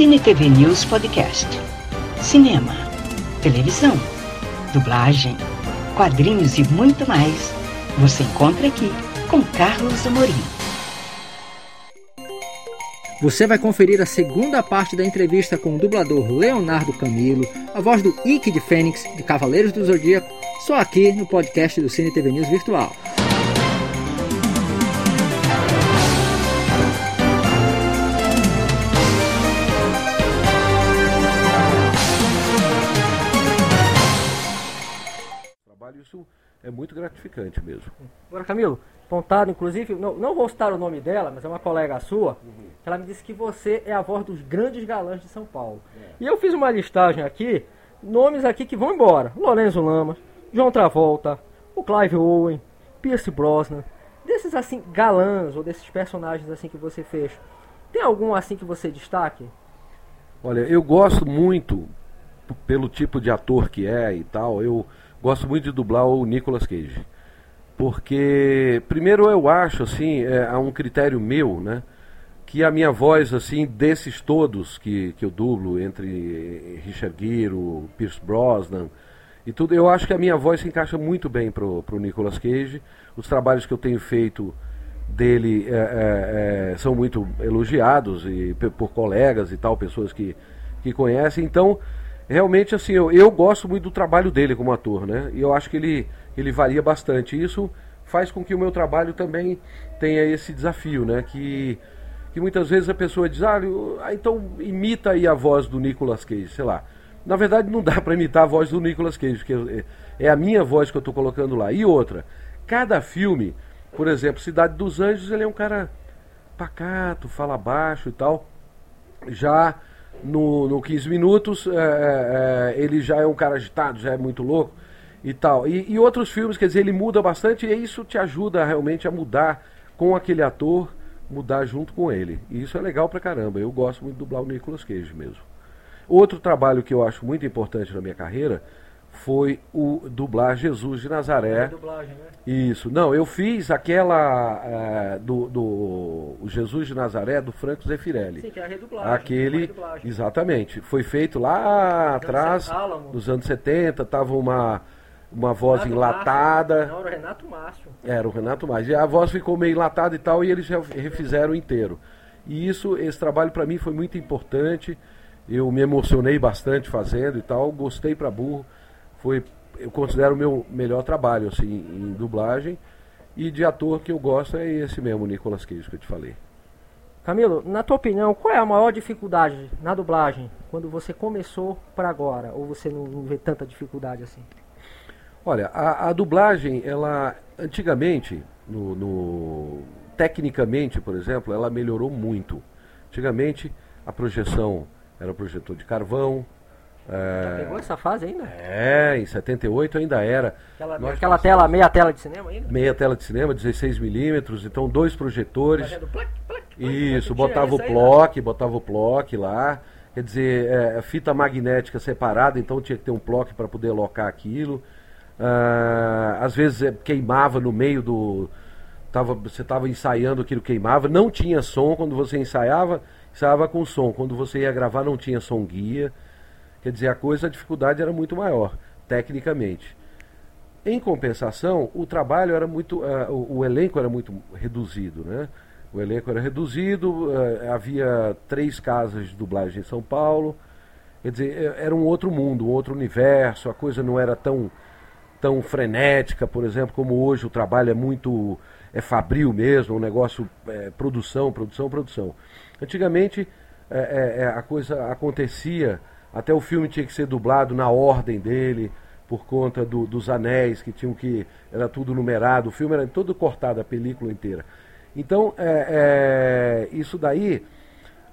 Cine TV News Podcast. Cinema, televisão, dublagem, quadrinhos e muito mais. Você encontra aqui com Carlos Amorim. Você vai conferir a segunda parte da entrevista com o dublador Leonardo Camilo, a voz do Ike de Fênix, de Cavaleiros do Zodíaco, só aqui no podcast do Cine TV News Virtual. Isso é muito gratificante mesmo. Agora, Camilo, pontado, inclusive, não, não vou citar o nome dela, mas é uma colega sua, uhum. ela me disse que você é a voz dos grandes galãs de São Paulo. É. E eu fiz uma listagem aqui, nomes aqui que vão embora. Lorenzo Lamas, João Travolta, o Clive Owen, Pierce Brosnan. Desses, assim, galãs, ou desses personagens, assim, que você fez, tem algum, assim, que você destaque? Olha, eu gosto muito, pelo tipo de ator que é e tal, eu gosto muito de dublar o Nicolas Cage. Porque, primeiro, eu acho, assim, é, há um critério meu, né? Que a minha voz, assim, desses todos que, que eu dublo, entre Richard Gere, Pierce Brosnan e tudo, eu acho que a minha voz se encaixa muito bem pro, pro Nicolas Cage. Os trabalhos que eu tenho feito dele é, é, é, são muito elogiados e por colegas e tal, pessoas que, que conhecem. Então, realmente assim, eu, eu gosto muito do trabalho dele como ator, né? E eu acho que ele, ele varia bastante. Isso faz com que o meu trabalho também tenha esse desafio, né? Que, que muitas vezes a pessoa diz, ah, ah então imita aí a voz do Nicolas Cage, sei lá. Na verdade não dá para imitar a voz do Nicolas Cage, porque é a minha voz que eu estou colocando lá. E outra, cada filme, por exemplo, Cidade dos Anjos, ele é um cara pacato, fala baixo e tal. Já no, no 15 minutos, é, é, é, ele já é um cara agitado, já é muito louco e tal. E, e, outros filmes, quer dizer, ele muda bastante e isso te ajuda realmente a mudar com aquele ator, mudar junto com ele. E isso é legal pra caramba. Eu gosto muito de dublar o Nicolas Cage mesmo. Outro trabalho que eu acho muito importante na minha carreira foi o dublar Jesus de Nazaré. É dublagem, né? Isso. Não, eu fiz aquela é, do, do Jesus de Nazaré do Franco Zeffirelli. Sim, que é a redublagem. Aquele, redublagem. exatamente. Foi feito lá atrás, nos anos 70, tava uma uma voz Renato enlatada. Márcio. Não, era o Renato Márcio. Era o Renato Márcio. E a voz ficou meio enlatada e tal, e eles refizeram inteiro. E isso, esse trabalho para mim foi muito importante. Eu me emocionei bastante fazendo e tal, gostei para burro foi, eu considero o meu melhor trabalho assim, em dublagem. E de ator que eu gosto é esse mesmo, Nicolas Cage, que eu te falei. Camilo, na tua opinião, qual é a maior dificuldade na dublagem quando você começou para agora? Ou você não, não, vê tanta dificuldade assim? Olha, a, a dublagem, ela antigamente, no, no, tecnicamente, por exemplo, ela melhorou muito. Antigamente, a projeção era projetor de carvão, é... Já pegou essa fase ainda? É, em 78 ainda era. Aquela, Nós aquela tela, meia tela de cinema ainda? Meia tela de cinema, 16mm, então dois projetores. Plac, plac, Isso, botava o plock, botava o plock lá. Quer dizer, é, fita magnética separada, então tinha que ter um plock para poder alocar aquilo. Ah, às vezes é, queimava no meio do. Tava, você estava ensaiando aquilo queimava, não tinha som quando você ensaiava, ensaiava com som. Quando você ia gravar não tinha som guia. Quer dizer, a coisa, a dificuldade era muito maior, tecnicamente. Em compensação, o trabalho era muito. Uh, o, o, elenco era muito reduzido, né? O elenco era reduzido, uh, havia três casas de dublagem em São Paulo. Quer dizer, é, era um outro mundo, um outro universo, a coisa não era tão, tão frenética, por exemplo, como hoje o trabalho é muito. é fabril mesmo, um negócio. É, produção, produção, produção. Antigamente é, é, a coisa acontecia até o filme tinha que ser dublado na ordem dele, por conta do, dos anéis que tinham que. Era tudo numerado, o filme era todo cortado, a película inteira. Então, é, é, isso daí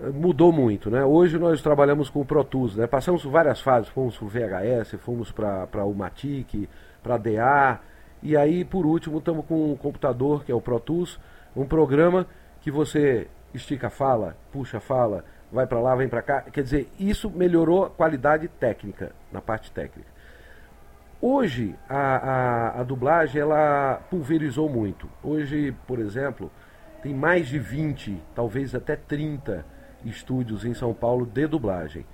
eh, mudou muito. Né? Hoje nós trabalhamos com o Pro Tools, né? passamos por várias fases, fomos para o VHS, fomos para o Matic, para a DA, e aí por último estamos com um computador, que é o Pro Tools, um programa que você estica a fala, puxa a fala, vai para lá, vem para cá. Quer dizer, isso melhorou a qualidade técnica, na parte técnica. Hoje, a, a, a, dublagem, ela pulverizou muito. Hoje, por exemplo, tem mais de 20, talvez até 30 estúdios em São Paulo de dublagem.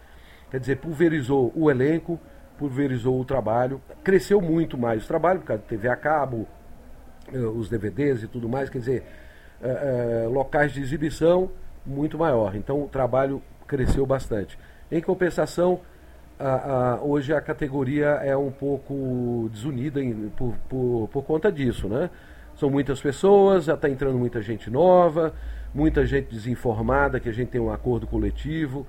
Quer dizer, pulverizou o elenco, pulverizou o trabalho, cresceu muito mais o trabalho, por causa de TV a cabo, eh, os DVDs e tudo mais, quer dizer, eh, eh, locais de exibição muito maior. Então o trabalho cresceu bastante. Em compensação, a, a, hoje a categoria é um pouco desunida em, por, por, por, conta disso, né? São muitas pessoas, já está entrando muita gente nova, muita gente desinformada, que a gente tem um acordo coletivo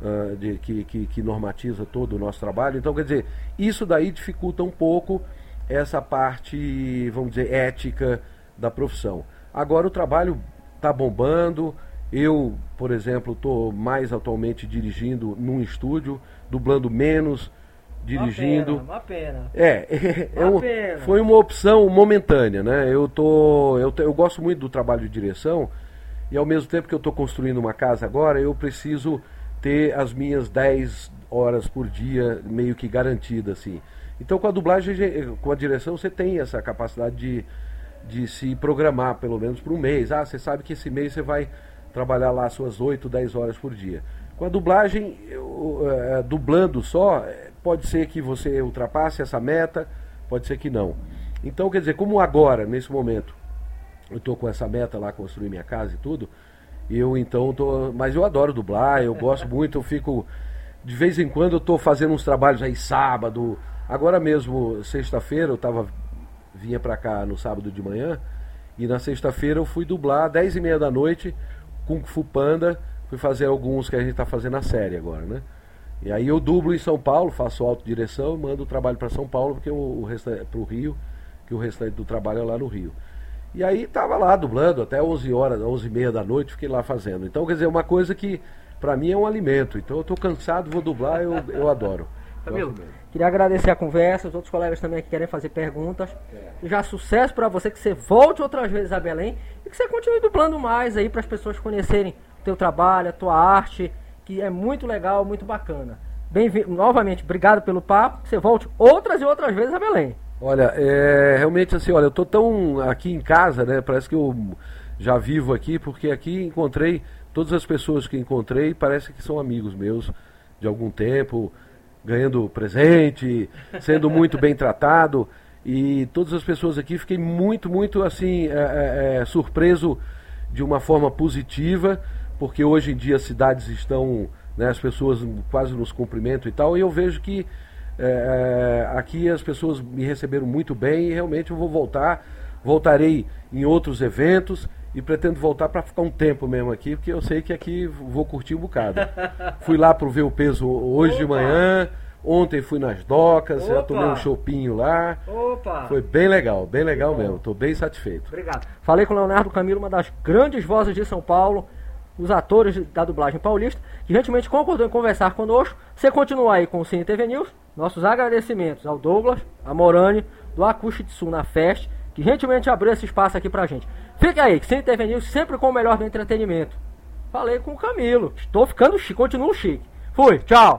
uh, de, que, que, que normatiza todo o nosso trabalho. Então, quer dizer, isso daí dificulta um pouco essa parte, vamos dizer, ética da profissão. Agora o trabalho está bombando, eu, por exemplo, estou mais atualmente dirigindo num estúdio, dublando menos, dirigindo. Uma pena. Uma pena. É, é um, pena. foi uma opção momentânea, né? Eu tô, eu, eu gosto muito do trabalho de direção e ao mesmo tempo que eu estou construindo uma casa agora, eu preciso ter as minhas 10 horas por dia meio que garantidas, assim. Então com a dublagem, com a direção, você tem essa capacidade de, de se programar, pelo menos por um mês. Ah, você sabe que esse mês você vai trabalhar lá suas 8, 10 horas por dia. Com a dublagem, eu, é, dublando só, pode ser que você ultrapasse essa meta, pode ser que não. Então, quer dizer, como agora, nesse momento, eu estou com essa meta lá, construir minha casa e tudo, eu então tô. Mas eu adoro dublar, eu gosto muito, eu fico. De vez em quando eu estou fazendo uns trabalhos aí sábado. Agora mesmo, sexta-feira, eu tava, vinha para cá no sábado de manhã, e na sexta-feira eu fui dublar, 10 e meia da noite, Kung Fu Panda, fui fazer alguns que a gente está fazendo a série agora, né? E aí eu dublo em São Paulo, faço autodireção, mando o trabalho para São Paulo, porque o, o restante para o Rio, que o restante do trabalho é lá no Rio. E aí tava lá dublando até 11 horas, 11 e meia da noite, fiquei lá fazendo. Então, quer dizer, uma coisa que para mim é um alimento. Então eu estou cansado, vou dublar, eu, eu adoro. Camilo, queria agradecer a conversa, os outros colegas também que querem fazer perguntas. É. Já sucesso para você, que você volte outras vezes a Belém e que você continue dublando mais aí para as pessoas conhecerem o teu trabalho, a tua arte, que é muito legal, muito bacana. Bem-vindo, novamente, obrigado pelo papo. Que você volte outras e outras vezes a Belém. Olha, é, realmente assim, olha, eu tô tão aqui em casa, né? Parece que eu já vivo aqui, porque aqui encontrei todas as pessoas que encontrei, parece que são amigos meus de algum tempo ganhando presente, sendo muito bem tratado. E todas as pessoas aqui fiquei muito, muito assim, é, é, é, surpreso de uma forma positiva, porque hoje em dia as cidades estão, né, as pessoas quase nos cumprimentam e tal, e eu vejo que é, é, aqui as pessoas me receberam muito bem e realmente eu vou voltar, voltarei em outros eventos e pretendo voltar para ficar um tempo mesmo aqui, porque eu sei que aqui vou curtir um bocado. fui lá para ver o peso hoje Opa. de manhã, ontem fui nas docas, já tomei um chopinho lá. Opa. Foi bem legal, bem legal mesmo. Estou bem satisfeito. Obrigado. Falei com o Leonardo Camilo, uma das grandes vozes de São Paulo, os atores da dublagem paulista, que gentilmente concordou em conversar conosco. Você continua aí com o Cine TV News. Nossos agradecimentos ao Douglas, a Morani, do Acustitsu na Fest, que gentilmente abriu esse espaço aqui pra gente. Fique aí, que Cine TV News sempre com o melhor do entretenimento. Falei com o Camilo. Estou ficando chique, continuo chique. Fui, tchau.